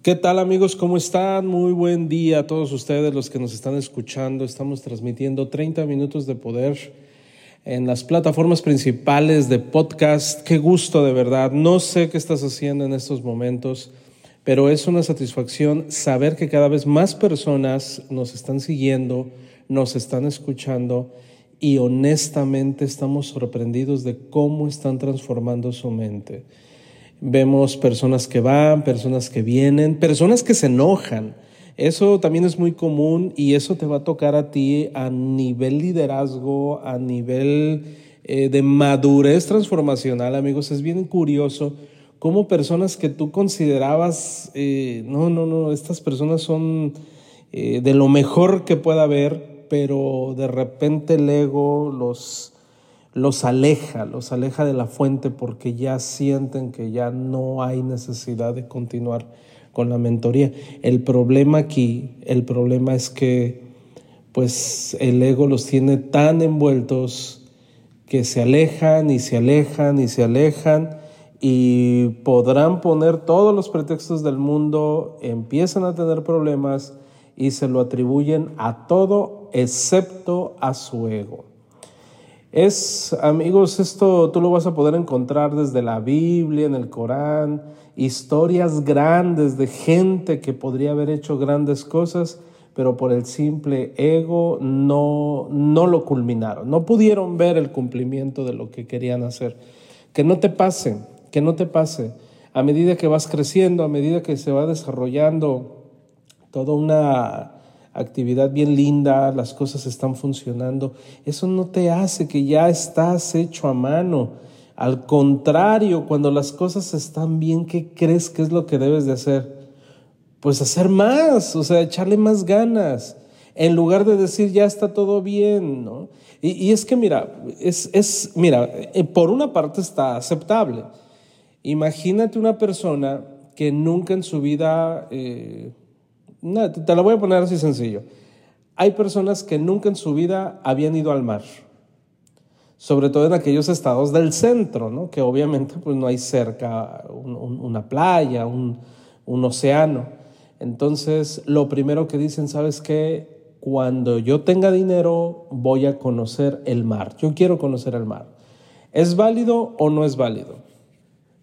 ¿Qué tal amigos? ¿Cómo están? Muy buen día a todos ustedes los que nos están escuchando. Estamos transmitiendo 30 minutos de poder en las plataformas principales de podcast. Qué gusto de verdad. No sé qué estás haciendo en estos momentos, pero es una satisfacción saber que cada vez más personas nos están siguiendo, nos están escuchando y honestamente estamos sorprendidos de cómo están transformando su mente. Vemos personas que van, personas que vienen, personas que se enojan. Eso también es muy común y eso te va a tocar a ti a nivel liderazgo, a nivel eh, de madurez transformacional, amigos. Es bien curioso cómo personas que tú considerabas, eh, no, no, no, estas personas son eh, de lo mejor que pueda haber, pero de repente el ego los los aleja, los aleja de la fuente porque ya sienten que ya no hay necesidad de continuar con la mentoría. El problema aquí, el problema es que pues el ego los tiene tan envueltos que se alejan y se alejan y se alejan y podrán poner todos los pretextos del mundo, empiezan a tener problemas y se lo atribuyen a todo excepto a su ego. Es, amigos, esto tú lo vas a poder encontrar desde la Biblia, en el Corán, historias grandes de gente que podría haber hecho grandes cosas, pero por el simple ego no, no lo culminaron, no pudieron ver el cumplimiento de lo que querían hacer. Que no te pase, que no te pase. A medida que vas creciendo, a medida que se va desarrollando toda una actividad bien linda, las cosas están funcionando, eso no te hace que ya estás hecho a mano. Al contrario, cuando las cosas están bien, ¿qué crees que es lo que debes de hacer? Pues hacer más, o sea, echarle más ganas, en lugar de decir ya está todo bien, ¿no? Y, es que mira, es, es, mira, eh, por una parte está aceptable. Imagínate una persona que nunca en su vida eh, te lo voy a poner así sencillo. Hay personas que nunca en su vida habían ido al mar, sobre todo en aquellos estados del centro, ¿no? que obviamente pues, no hay cerca una playa, un, un océano. Entonces, lo primero que dicen, ¿sabes qué? Cuando yo tenga dinero, voy a conocer el mar. Yo quiero conocer el mar. ¿Es válido o no es válido?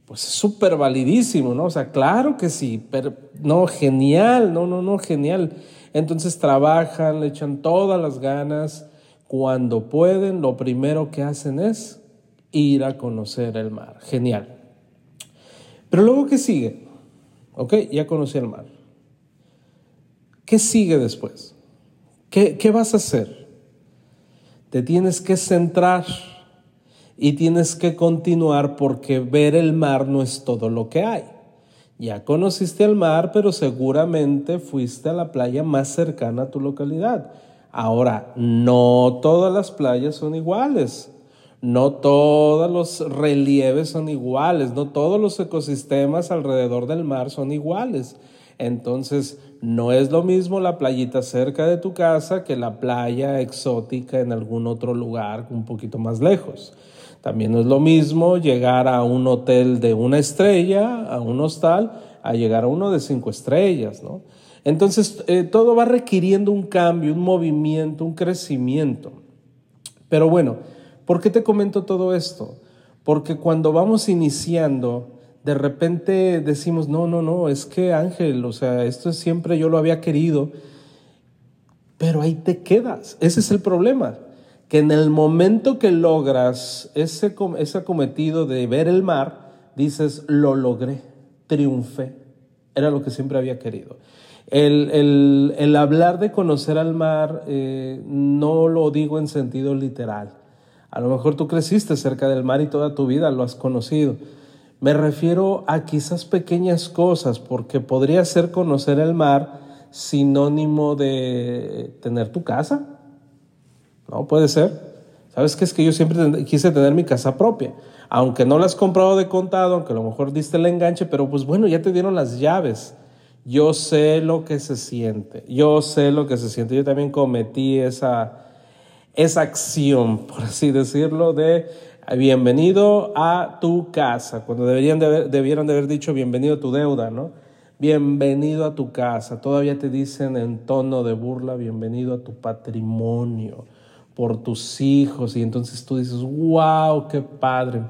Pues es súper validísimo, ¿no? O sea, claro que sí, pero no, genial, no, no, no, genial. Entonces trabajan, le echan todas las ganas. Cuando pueden, lo primero que hacen es ir a conocer el mar. Genial. Pero luego, ¿qué sigue? Ok, ya conocí el mar. ¿Qué sigue después? ¿Qué, qué vas a hacer? Te tienes que centrar y tienes que continuar porque ver el mar no es todo lo que hay. Ya conociste el mar, pero seguramente fuiste a la playa más cercana a tu localidad. Ahora, no todas las playas son iguales, no todos los relieves son iguales, no todos los ecosistemas alrededor del mar son iguales. Entonces, no es lo mismo la playita cerca de tu casa que la playa exótica en algún otro lugar un poquito más lejos. También no es lo mismo llegar a un hotel de una estrella, a un hostal, a llegar a uno de cinco estrellas, ¿no? Entonces, eh, todo va requiriendo un cambio, un movimiento, un crecimiento. Pero bueno, ¿por qué te comento todo esto? Porque cuando vamos iniciando, de repente decimos, no, no, no, es que Ángel, o sea, esto siempre yo lo había querido, pero ahí te quedas. Ese es el problema que en el momento que logras ese, ese cometido de ver el mar, dices, lo logré, triunfé. Era lo que siempre había querido. El, hablar de conocer al mar eh, no lo digo en sentido literal. A lo mejor tú creciste cerca del mar y toda tu vida lo has conocido. Me refiero a quizás pequeñas cosas, porque podría ser conocer el mar sinónimo de tener tu casa. ¿No? Puede ser. ¿Sabes qué? Es que yo siempre quise tener mi casa propia. Aunque no la has comprado de contado, aunque a lo mejor diste el enganche, pero pues bueno, ya te dieron las llaves. Yo sé lo que se siente. Yo sé lo que se siente. Yo también cometí esa, esa acción, por así decirlo, de bienvenido a tu casa, cuando deberían de haber, de haber dicho bienvenido a tu deuda, ¿no? Bienvenido a tu casa. Todavía te dicen en tono de burla, bienvenido a tu patrimonio, por tus hijos. Y entonces tú dices, wow, qué padre.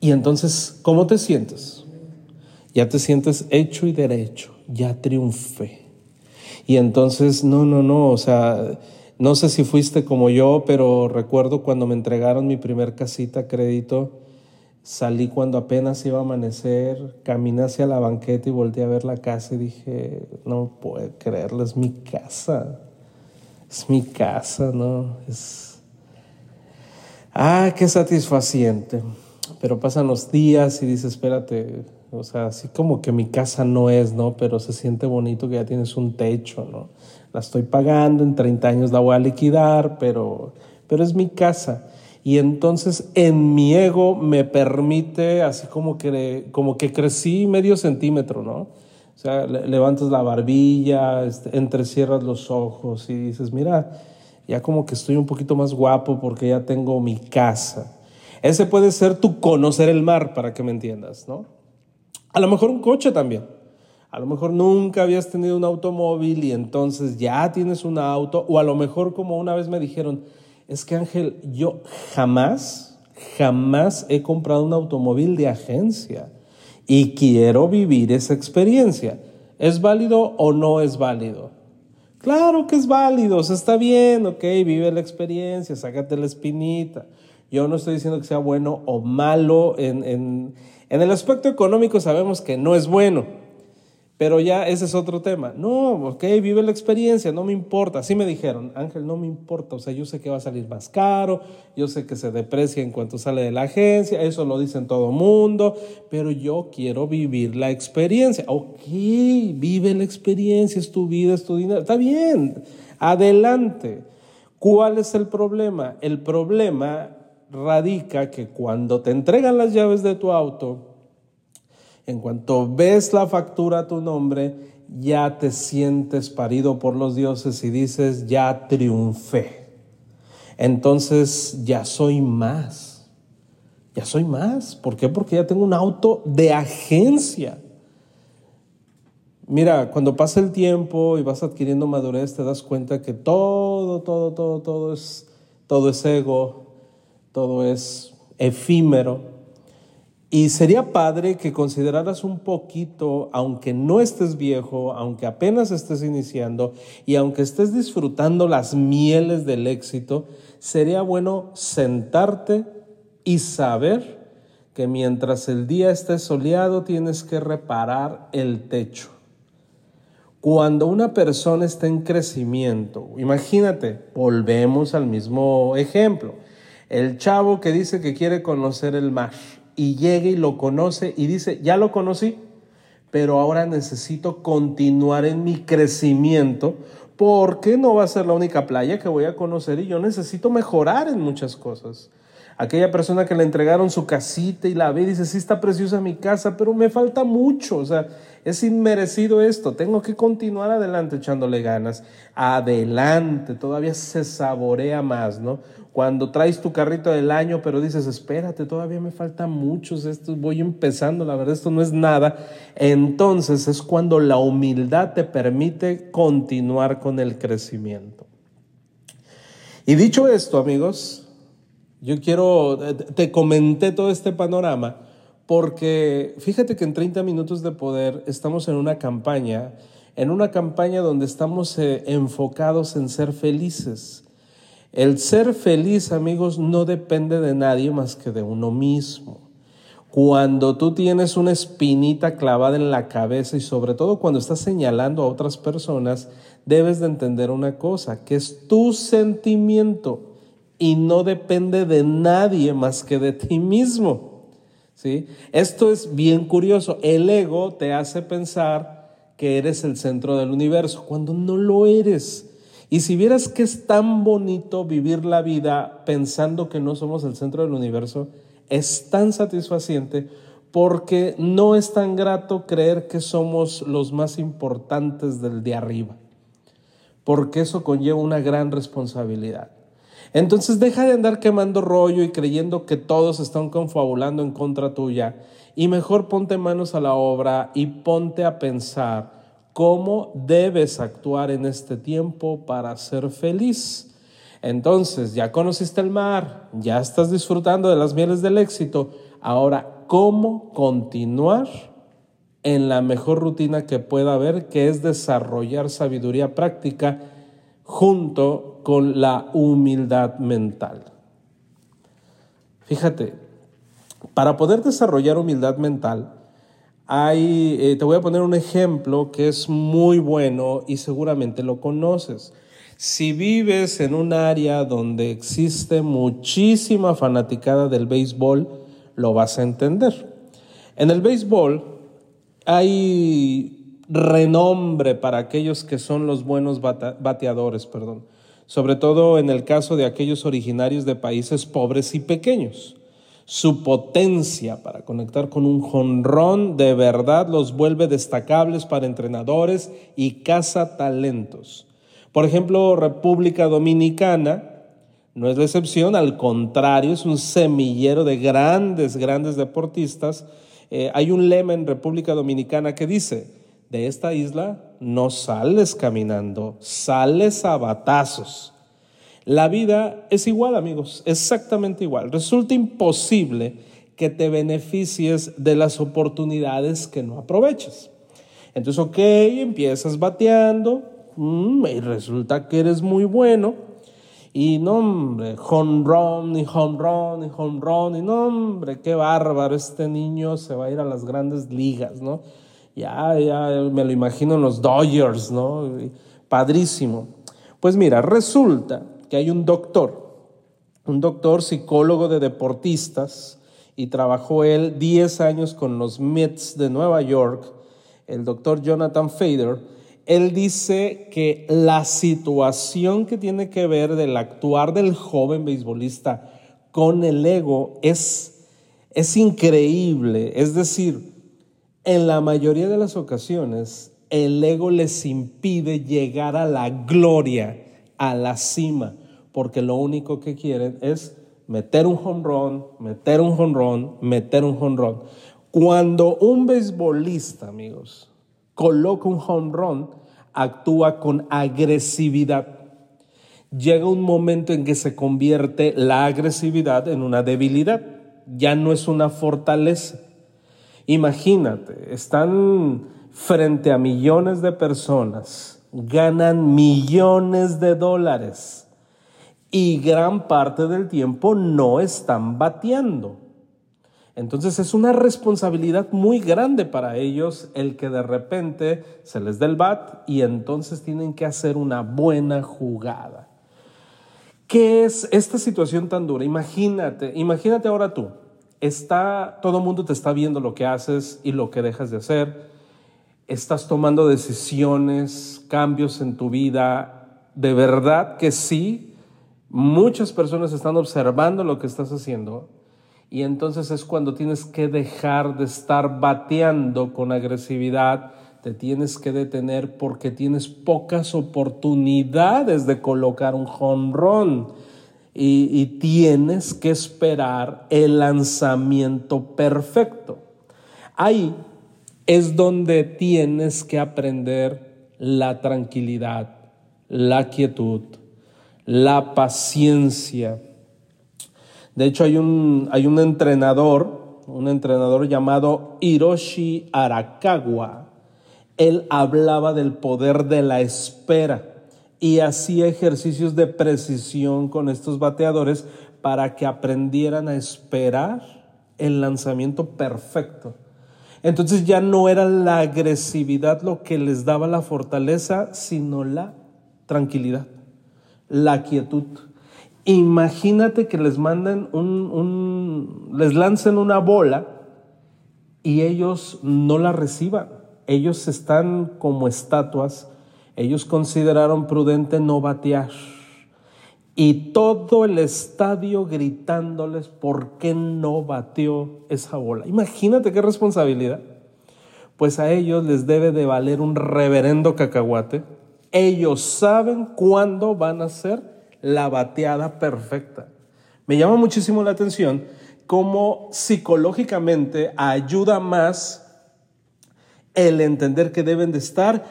Y entonces, ¿cómo te sientes? Ya te sientes hecho y derecho, ya triunfé. Y entonces, no, no, no, o sea, no sé si fuiste como yo, pero recuerdo cuando me entregaron mi primer casita a crédito, salí cuando apenas iba a amanecer, caminé hacia la banqueta y volteé a ver la casa y dije, no puedo creerlo, es mi casa, es mi casa, ¿no? Es... Ah, qué satisfaciente. Pero pasan los días y dices, espérate, o sea, así como que mi casa no es, ¿no? Pero se siente bonito que ya tienes un techo, ¿no? la estoy pagando, en 30 años la voy a liquidar, pero, pero es mi casa. Y entonces en mi ego me permite, así como que, como que crecí medio centímetro, ¿no? O sea, levantas la barbilla, este, entrecierras los ojos y dices, mira, ya como que estoy un poquito más guapo porque ya tengo mi casa. Ese puede ser tu conocer el mar, para que me entiendas, ¿no? A lo mejor un coche también. A lo mejor nunca habías tenido un automóvil y entonces ya tienes un auto, o a lo mejor como una vez me dijeron, es que Ángel, yo jamás, jamás he comprado un automóvil de agencia y quiero vivir esa experiencia. ¿Es válido o no es válido? Claro que es válido, o está bien, ok, vive la experiencia, sácate la espinita. Yo no estoy diciendo que sea bueno o malo. En, en, en el aspecto económico sabemos que no es bueno. Pero ya ese es otro tema. No, ok, vive la experiencia, no me importa. Así me dijeron, Ángel, no me importa. O sea, yo sé que va a salir más caro, yo sé que se deprecia en cuanto sale de la agencia, eso lo dicen todo mundo, pero yo quiero vivir la experiencia. Ok, vive la experiencia, es tu vida, es tu dinero. Está bien, adelante. ¿Cuál es el problema? El problema radica que cuando te entregan las llaves de tu auto, en cuanto ves la factura a tu nombre, ya te sientes parido por los dioses y dices, ya triunfé. Entonces ya soy más. Ya soy más. ¿Por qué? Porque ya tengo un auto de agencia. Mira, cuando pasa el tiempo y vas adquiriendo madurez, te das cuenta que todo, todo, todo, todo es, todo es ego, todo es efímero. Y sería padre que consideraras un poquito, aunque no estés viejo, aunque apenas estés iniciando y aunque estés disfrutando las mieles del éxito, sería bueno sentarte y saber que mientras el día esté soleado tienes que reparar el techo. Cuando una persona está en crecimiento, imagínate, volvemos al mismo ejemplo, el chavo que dice que quiere conocer el mar y llega y lo conoce y dice, ya lo conocí, pero ahora necesito continuar en mi crecimiento porque no va a ser la única playa que voy a conocer y yo necesito mejorar en muchas cosas. Aquella persona que le entregaron su casita y la ve y dice, sí está preciosa mi casa, pero me falta mucho, o sea, es inmerecido esto, tengo que continuar adelante echándole ganas, adelante, todavía se saborea más, ¿no? Cuando traes tu carrito del año, pero dices, espérate, todavía me faltan muchos, esto voy empezando, la verdad, esto no es nada, entonces es cuando la humildad te permite continuar con el crecimiento. Y dicho esto, amigos, yo quiero, te comenté todo este panorama porque fíjate que en 30 minutos de poder estamos en una campaña, en una campaña donde estamos eh, enfocados en ser felices. El ser feliz, amigos, no depende de nadie más que de uno mismo. Cuando tú tienes una espinita clavada en la cabeza y sobre todo cuando estás señalando a otras personas, debes de entender una cosa, que es tu sentimiento y no depende de nadie más que de ti mismo. ¿sí? Esto es bien curioso. El ego te hace pensar que eres el centro del universo, cuando no lo eres. Y si vieras que es tan bonito vivir la vida pensando que no somos el centro del universo, es tan satisfaciente porque no es tan grato creer que somos los más importantes del de arriba, porque eso conlleva una gran responsabilidad. Entonces deja de andar quemando rollo y creyendo que todos están confabulando en contra tuya y mejor ponte manos a la obra y ponte a pensar cómo debes actuar en este tiempo para ser feliz. Entonces, ya conociste el mar, ya estás disfrutando de las mieles del éxito. Ahora, ¿cómo continuar en la mejor rutina que pueda haber, que es desarrollar sabiduría práctica junto con la humildad mental? Fíjate, para poder desarrollar humildad mental, hay, eh, te voy a poner un ejemplo que es muy bueno y seguramente lo conoces. Si vives en un área donde existe muchísima fanaticada del béisbol, lo vas a entender. En el béisbol hay renombre para aquellos que son los buenos bateadores, perdón, sobre todo en el caso de aquellos originarios de países pobres y pequeños. Su potencia para conectar con un jonrón de verdad los vuelve destacables para entrenadores y caza talentos. Por ejemplo, República Dominicana no es la excepción, al contrario, es un semillero de grandes, grandes deportistas. Eh, hay un lema en República Dominicana que dice, de esta isla no sales caminando, sales a batazos. La vida es igual, amigos, exactamente igual. Resulta imposible que te beneficies de las oportunidades que no aprovechas. Entonces, ok, empiezas bateando, Mm, y resulta que eres muy bueno. Y no, hombre, home run, y home run, y home run, y no, hombre, qué bárbaro, este niño se va a ir a las grandes ligas, ¿no? Ya, ya me lo imagino en los Dodgers, ¿no? Padrísimo. Pues mira, resulta que hay un doctor, un doctor psicólogo de deportistas, y trabajó él 10 años con los Mets de Nueva York, el doctor Jonathan Fader, él dice que la situación que tiene que ver del actuar del joven beisbolista con el ego es, es increíble. Es decir, en la mayoría de las ocasiones, el ego les impide llegar a la gloria, a la cima, porque lo único que quieren es meter un jonrón, meter un jonrón, meter un jonrón. Cuando un beisbolista, amigos, coloca un run, actúa con agresividad. Llega un momento en que se convierte la agresividad en una debilidad, ya no es una fortaleza. Imagínate, están frente a millones de personas, ganan millones de dólares y gran parte del tiempo no están bateando. Entonces es una responsabilidad muy grande para ellos el que de repente se les dé el bat y entonces tienen que hacer una buena jugada. ¿Qué es esta situación tan dura? Imagínate, imagínate ahora tú, está todo el mundo te está viendo lo que haces y lo que dejas de hacer. Estás tomando decisiones, cambios en tu vida. De verdad que sí, muchas personas están observando lo que estás haciendo y entonces es cuando tienes que dejar de estar bateando con agresividad, te tienes que detener porque tienes pocas oportunidades de colocar un jonrón y, tienes que esperar el lanzamiento perfecto. Ahí es donde tienes que aprender la tranquilidad, la quietud, la paciencia de hecho, hay un, hay un entrenador, un entrenador llamado Hiroshi Arakawa. Él hablaba del poder de la espera y hacía ejercicios de precisión con estos bateadores para que aprendieran a esperar el lanzamiento perfecto. Entonces ya no era la agresividad lo que les daba la fortaleza, sino la tranquilidad, la quietud. Imagínate que les manden un, les lancen una bola y ellos no la reciban. Ellos están como estatuas. Ellos consideraron prudente no batear. Y todo el estadio gritándoles por qué no bateó esa bola. Imagínate qué responsabilidad. Pues a ellos les debe de valer un reverendo cacahuate. Ellos saben cuándo van a ser la bateada perfecta. Me llama muchísimo la atención cómo psicológicamente ayuda más el entender que deben de estar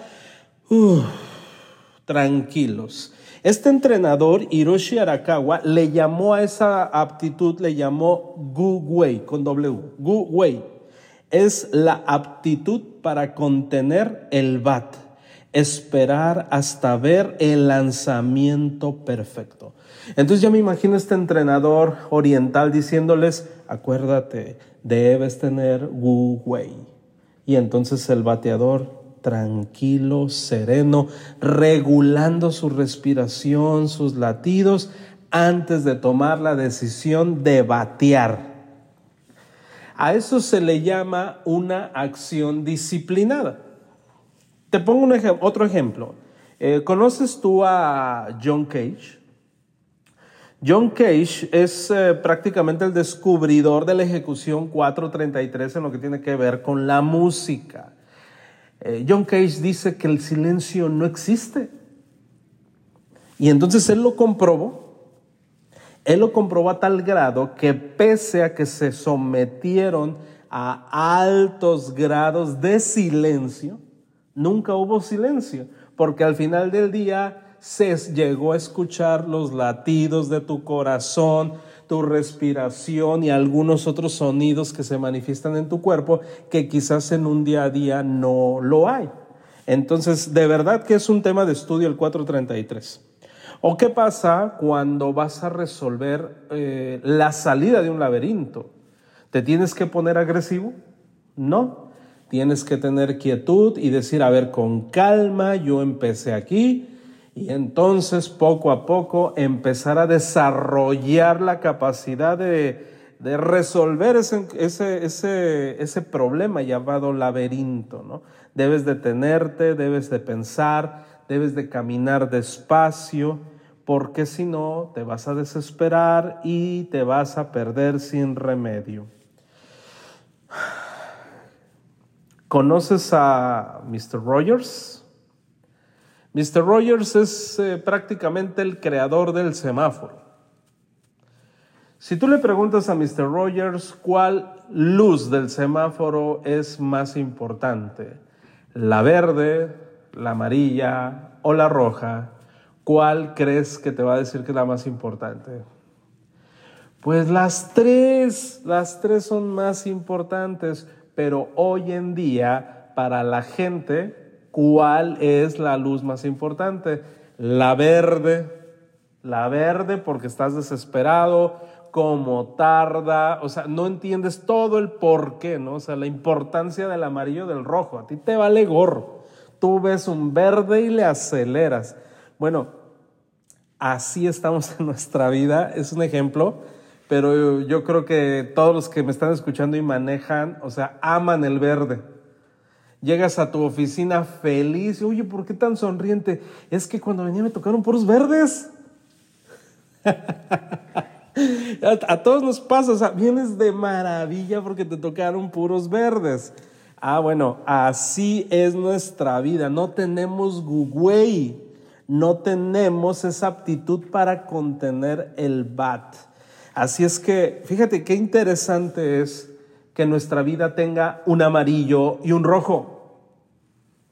tranquilos. Este entrenador, Hiroshi Arakawa, le llamó a esa aptitud, le llamó Gu Wei, con W. Gu Wei. Es la aptitud para contener el bat, esperar hasta ver el lanzamiento perfecto. Entonces ya me imagino este entrenador oriental diciéndoles, acuérdate, debes tener Wu Wei. Y entonces el bateador tranquilo, sereno, regulando su respiración, sus latidos, antes de tomar la decisión de batear. A eso se le llama una acción disciplinada. Te pongo un otro ejemplo. Eh, ¿Conoces tú a John Cage? John Cage es eh, prácticamente el descubridor de la ejecución 433 en lo que tiene que ver con la música. Eh, John Cage dice que el silencio no existe. Y entonces él lo comprobó. Él lo comprobó a tal grado que pese a que se sometieron a altos grados de silencio, nunca hubo silencio, porque al final del día se llegó a escuchar los latidos de tu corazón, tu respiración y algunos otros sonidos que se manifiestan en tu cuerpo que quizás en un día a día no lo hay. Entonces, de verdad que es un tema de estudio el 433. ¿O qué pasa cuando vas a resolver eh, la salida de un laberinto? ¿Te tienes que poner agresivo? No. Tienes que tener quietud y decir, a ver, con calma, yo empecé aquí, y entonces poco a poco empezar a desarrollar la capacidad de, resolver ese, ese, ese, problema llamado laberinto. ¿no? Debes detenerte, debes de pensar, debes de caminar despacio, porque si no te vas a desesperar y te vas a perder sin remedio. ¿Conoces a Mr. Rogers? Mr. Rogers es eh, prácticamente el creador del semáforo. Si tú le preguntas a Mr. Rogers cuál luz del semáforo es más importante, la verde, la amarilla o la roja, ¿cuál crees que te va a decir que es la más importante? Pues las tres, las tres son más importantes, pero hoy en día para la gente ¿Cuál es la luz más importante? La verde. La verde porque estás desesperado, como tarda, o sea, no entiendes todo el por qué, ¿no? O sea, la importancia del amarillo del rojo. A ti te vale gorro. Tú ves un verde y le aceleras. Bueno, así estamos en nuestra vida. Es un ejemplo, pero yo creo que todos los que me están escuchando y manejan, o sea, aman el verde. Llegas a tu oficina feliz. Oye, ¿por qué tan sonriente? Es que cuando venía me tocaron puros verdes. a, todos nos pasa, o sea, vienes de maravilla porque te tocaron puros verdes. Ah, bueno, así es nuestra vida. No tenemos gugüey, no tenemos esa aptitud para contener el bat. Así es que, fíjate qué interesante es que nuestra vida tenga un amarillo y un rojo.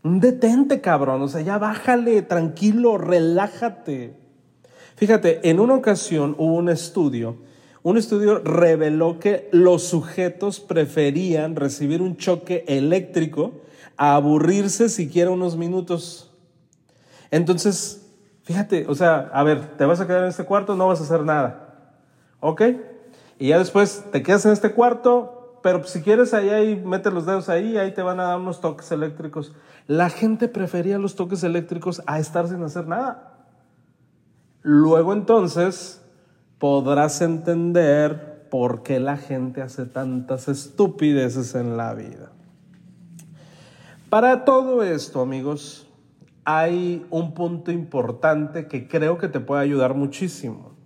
Un detente, cabrón. O sea, ya bájale, tranquilo, relájate. Fíjate, en una ocasión hubo un estudio. Un estudio reveló que los sujetos preferían recibir un choque eléctrico a aburrirse siquiera unos minutos. Entonces, fíjate, o sea, a ver, te vas a quedar en este cuarto, no vas a hacer nada. ¿Ok? Y ya después te quedas en este cuarto, pero si quieres ahí, ahí, mete los dedos ahí, ahí te van a dar unos toques eléctricos. La gente prefería los toques eléctricos a estar sin hacer nada. Luego entonces podrás entender por qué la gente hace tantas estupideces en la vida. Para todo esto, amigos, hay un punto importante que creo que te puede ayudar muchísimo.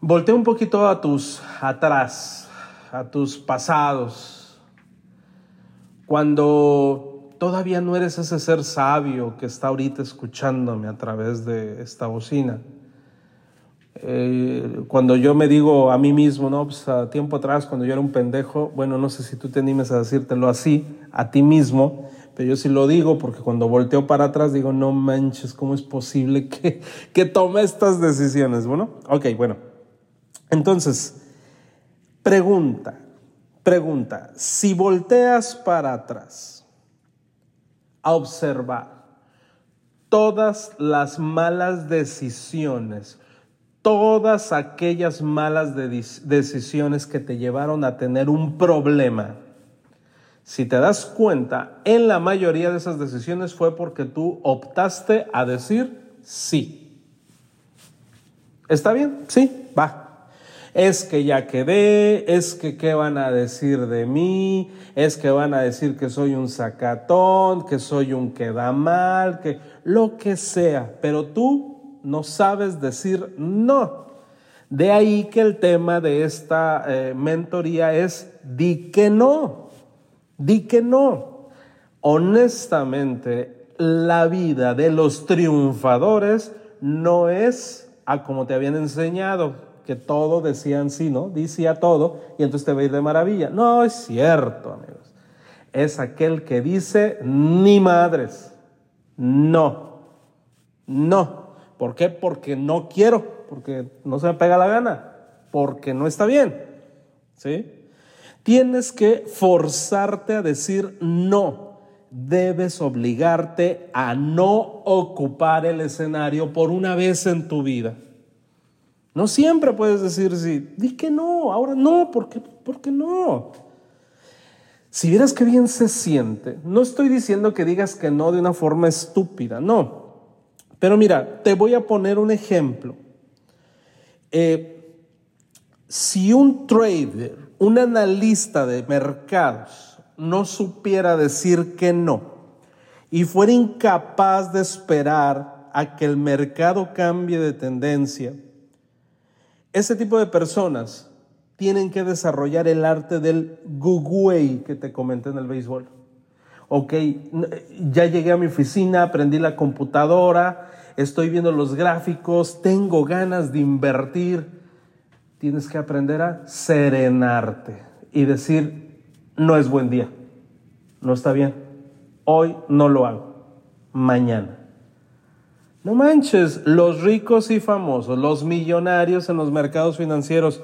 Voltea un poquito a tus atrás, a tus pasados, cuando todavía no eres ese ser sabio que está ahorita escuchándome a través de esta bocina eh, cuando yo me digo a mí mismo, no, pues a tiempo atrás, cuando yo era un pendejo, bueno, no sé si tú te animes a decírtelo así, a ti mismo, pero yo sí lo digo porque cuando volteo para atrás digo, no manches, ¿cómo es posible que, que tome estas decisiones? Bueno, ok, bueno. Entonces, pregunta, pregunta, si volteas para atrás a observar todas las malas decisiones, todas aquellas malas decisiones que te llevaron a tener un problema. Si te das cuenta, en la mayoría de esas decisiones fue porque tú optaste a decir sí. ¿Está bien? Sí, va. Es que ya quedé, es que qué van a decir de mí, es que van a decir que soy un sacatón, que soy un queda mal, que lo que sea, pero tú no sabes decir no. De ahí que el tema de esta eh, mentoría es di que no, di que no. Honestamente, la vida de los triunfadores no es a como te habían enseñado, que todo decían sí, ¿no? Di a todo y entonces te va ir de maravilla. No es cierto, amigos. Es aquel que dice ni madres, no, no. ¿Por qué? Porque no quiero, porque no se me pega la gana, porque no está bien. ¿Sí? Tienes que forzarte a decir no. Debes obligarte a no ocupar el escenario por una vez en tu vida. No siempre puedes decir sí, di que no, ahora no, ¿por qué, ¿por qué no? Si vieras qué bien se siente, no estoy diciendo que digas que no de una forma estúpida, no. Pero mira, te voy a poner un ejemplo. Eh, si un trader, un analista de mercados, no supiera decir que no y fuera incapaz de esperar a que el mercado cambie de tendencia, ese tipo de personas tienen que desarrollar el arte del guguey que te comenté en el béisbol ok, ya llegué a mi oficina, aprendí la computadora, estoy viendo los gráficos, tengo ganas de invertir. Tienes que aprender a serenarte y decir, no es buen día, no está bien, hoy no lo hago, mañana. No manches, los ricos y famosos, los millonarios en los mercados financieros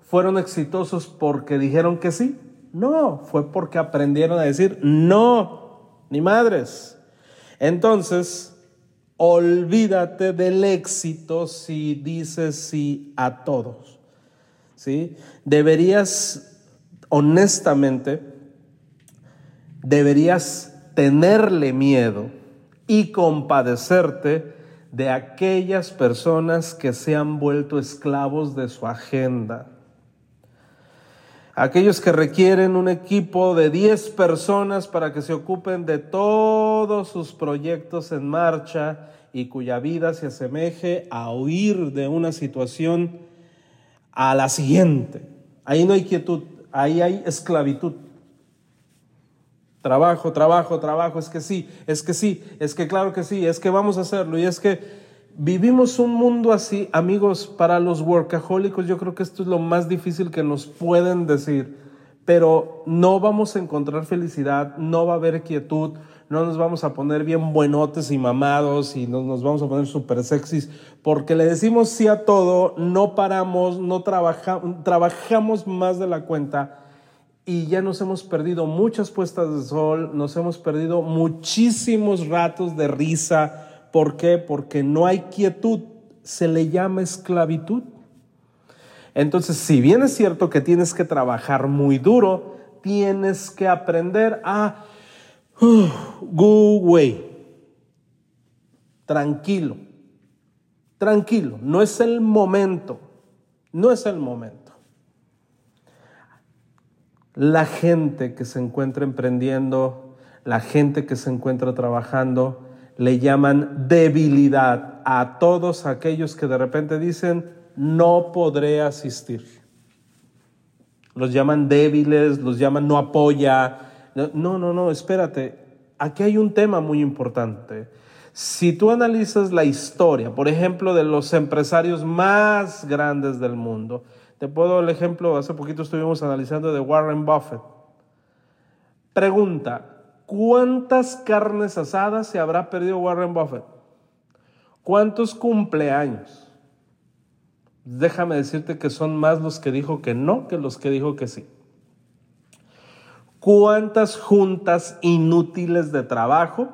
fueron exitosos porque dijeron que sí. No, fue porque aprendieron a decir no, ni madres. Entonces, olvídate del éxito si dices sí a todos. ¿Sí? Deberías, honestamente, deberías tenerle miedo y compadecerte de aquellas personas que se han vuelto esclavos de su agenda aquellos que requieren un equipo de 10 personas para que se ocupen de todos sus proyectos en marcha y cuya vida se asemeje a huir de una situación a la siguiente. Ahí no hay quietud, ahí hay esclavitud. Trabajo, trabajo, trabajo, es que sí, es que sí, es que claro que sí, es que vamos a hacerlo. Y es que Vivimos un mundo así, amigos, para los workahólicos yo creo que esto es lo más difícil que nos pueden decir, pero no vamos a encontrar felicidad, no va a haber quietud, no nos vamos a poner bien buenotes y mamados y no nos vamos a poner súper sexys, porque le decimos sí a todo, no paramos, no trabajamos, trabajamos más de la cuenta y ya nos hemos perdido muchas puestas de sol, nos hemos perdido muchísimos ratos de risa, ¿Por qué? Porque no hay quietud, se le llama esclavitud. Entonces, si bien es cierto que tienes que trabajar muy duro, tienes que aprender a uh, go away. Tranquilo, tranquilo, no es el momento, no es el momento. La gente que se encuentra emprendiendo, la gente que se encuentra trabajando, le llaman debilidad a todos aquellos que de repente dicen, no podré asistir. Los llaman débiles, los llaman no apoya. No, no, no, espérate. Aquí hay un tema muy importante. Si tú analizas la historia, por ejemplo, de los empresarios más grandes del mundo, te puedo el ejemplo, hace poquito estuvimos analizando de Warren Buffett. Pregunta, ¿cuántas carnes asadas se habrá perdido Warren Buffett? ¿Cuántos cumpleaños? Déjame decirte que son más los que dijo que no que los que dijo que sí. ¿Cuántas juntas inútiles de trabajo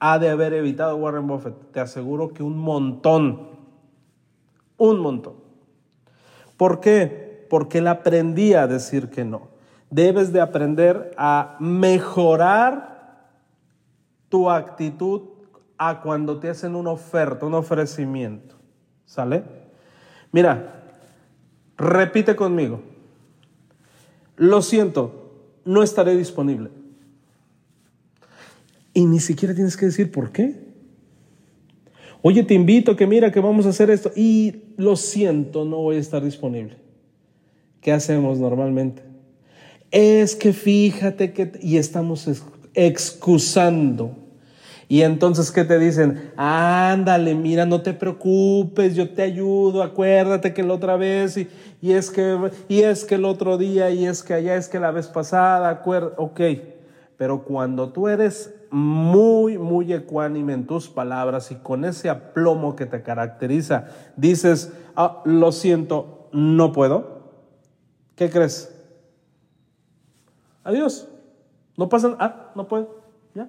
ha de haber evitado Warren Buffett? Te aseguro que un montón, un montón. ¿Por qué? Porque él aprendía a decir que no. Debes de aprender a mejorar tu actitud a cuando te hacen una oferta, un ofrecimiento. ¿Sale? Mira, repite conmigo. Lo siento, no estaré disponible. Y ni siquiera tienes que decir por qué. Oye, te invito que mira que vamos a hacer esto. Y lo siento, no voy a estar disponible. ¿Qué hacemos normalmente? Es que fíjate que... Y estamos excusando. Y entonces, ¿qué te dicen? Ándale, mira, no te preocupes, yo te ayudo, acuérdate que la otra vez, y, y, es, que, y es que el otro día, y es que allá, es que la vez pasada, ok. Pero cuando tú eres muy, muy ecuánime en tus palabras y con ese aplomo que te caracteriza, dices, ah, lo siento, no puedo, ¿qué crees? Adiós. No pasa Ah, no puedo. Ya.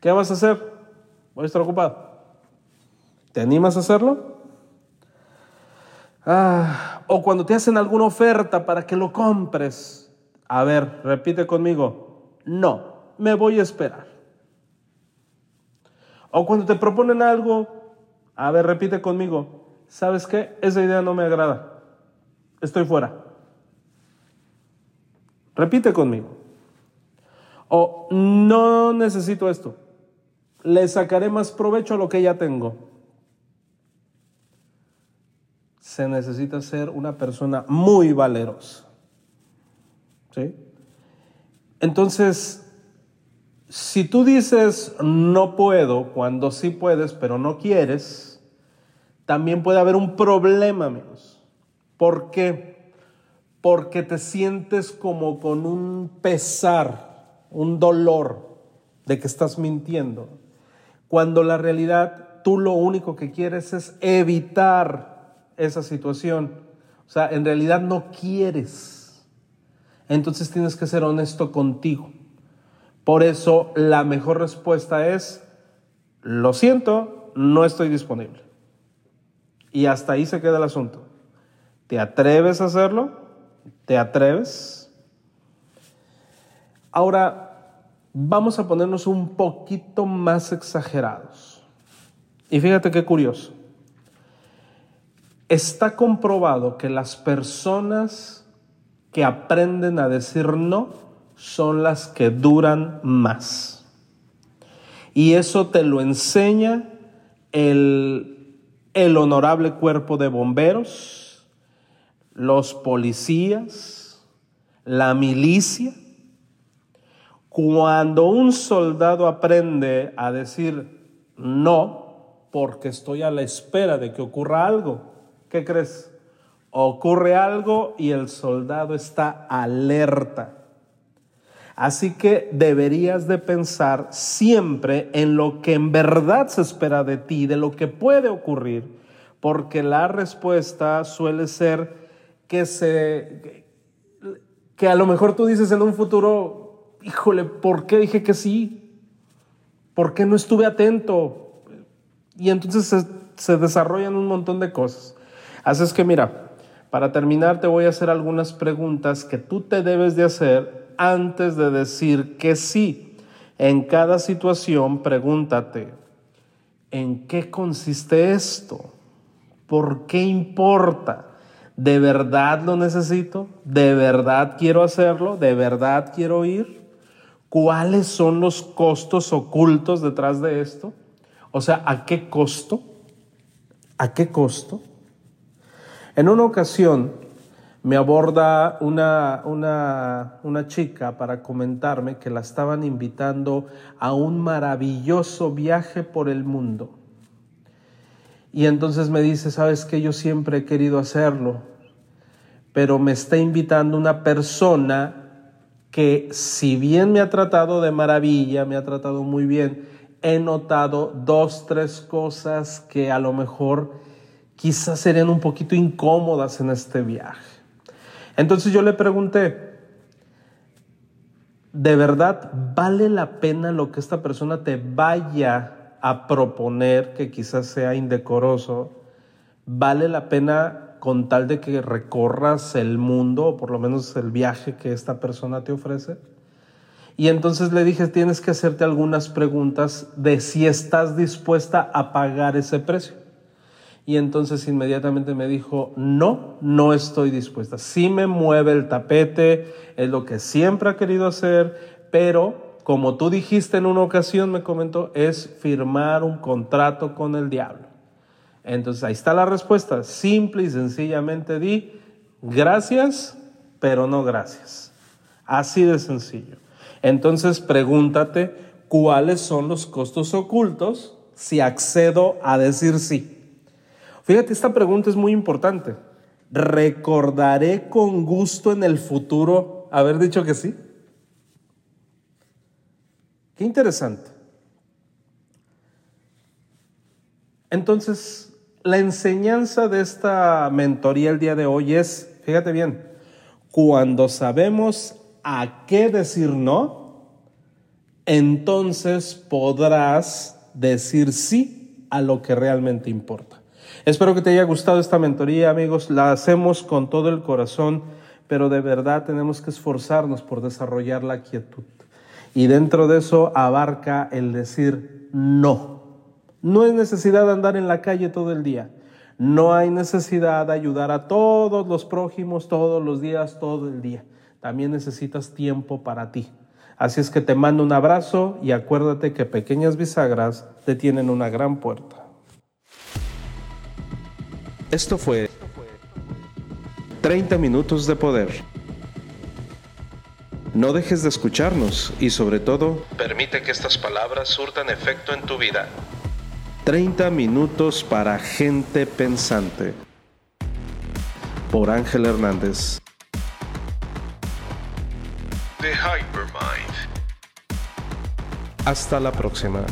¿Qué vas a hacer? Voy a estar ocupado. ¿Te animas a hacerlo? Ah, o cuando te hacen alguna oferta para que lo compres. A ver, repite conmigo. No me voy a esperar. O cuando te proponen algo, a ver, repite conmigo, ¿sabes qué? Esa idea no me agrada. Estoy fuera. Repite conmigo. O no necesito esto. Le sacaré más provecho a lo que ya tengo. Se necesita ser una persona muy valerosa. ¿Sí? Entonces, si tú dices no puedo cuando sí puedes, pero no quieres, también puede haber un problema, amigos. ¿Por qué? Porque te sientes como con un pesar, un dolor de que estás mintiendo. Cuando la realidad tú lo único que quieres es evitar esa situación. O sea, en realidad no quieres. Entonces tienes que ser honesto contigo. Por eso la mejor respuesta es, lo siento, no estoy disponible. Y hasta ahí se queda el asunto. ¿Te atreves a hacerlo? ¿Te atreves? Ahora, vamos a ponernos un poquito más exagerados. Y fíjate qué curioso. Está comprobado que las personas que aprenden a decir no son las que duran más. Y eso te lo enseña el, el honorable cuerpo de bomberos, los policías, la milicia. Cuando un soldado aprende a decir no, porque estoy a la espera de que ocurra algo, ¿qué crees? Ocurre algo y el soldado está alerta Así que deberías de pensar siempre en lo que en verdad se espera de ti, de lo que puede ocurrir, porque la respuesta suele ser que se que a lo mejor tú dices en un futuro, híjole, ¿por qué dije que sí? ¿Por qué no estuve atento? Y entonces se, se desarrollan un montón de cosas. Así es que mira, para terminar te voy a hacer algunas preguntas que tú te debes de hacer antes de decir que sí. En cada situación pregúntate, ¿en qué consiste esto? ¿Por qué importa? ¿De verdad lo necesito? ¿De verdad quiero hacerlo? ¿De verdad quiero ir? ¿Cuáles son los costos ocultos detrás de esto? O sea, ¿a qué costo? ¿A qué costo? En una ocasión me aborda una, una, una, chica para comentarme que la estaban invitando a un maravilloso viaje por el mundo. Y entonces me dice, sabes que yo siempre he querido hacerlo, pero me está invitando una persona que si bien me ha tratado de maravilla, me ha tratado muy bien, he notado dos, tres cosas que a lo mejor quizás serían un poquito incómodas en este viaje. Entonces yo le pregunté, ¿de verdad vale la pena lo que esta persona te vaya a proponer que quizás sea indecoroso, vale la pena con tal de que recorras el mundo, o por lo menos el viaje que esta persona te ofrece. Y entonces le dije, tienes que hacerte algunas preguntas de si estás dispuesta a pagar ese precio. Y entonces inmediatamente me dijo, no, no estoy dispuesta. Sí me mueve el tapete, es lo que siempre ha querido hacer, pero como tú dijiste en una ocasión, me comentó, es firmar un contrato con el diablo. Entonces ahí está la respuesta. Simple y sencillamente di gracias, pero no gracias. Así de sencillo. Entonces pregúntate cuáles son los costos ocultos si accedo a decir sí. Fíjate, esta pregunta es muy importante. ¿Recordaré con gusto en el futuro haber dicho que sí? Qué interesante. Entonces, la enseñanza de esta mentoría el día de hoy es, fíjate bien, cuando sabemos a qué decir no, entonces podrás decir sí a lo que realmente importa. Espero que te haya gustado esta mentoría, amigos. La hacemos con todo el corazón, pero de verdad tenemos que esforzarnos por desarrollar la quietud. Y dentro de eso abarca el decir no. No es necesidad de andar en la calle todo el día. No hay necesidad de ayudar a todos los prójimos todos los días, todo el día. También necesitas tiempo para ti. Así es que te mando un abrazo y acuérdate que pequeñas bisagras te tienen una gran puerta. Esto fue 30 minutos de poder. No dejes de escucharnos y sobre todo, permite que estas palabras surtan efecto en tu vida. 30 minutos para gente pensante. Por Ángel Hernández. The Hypermind. Hasta la próxima.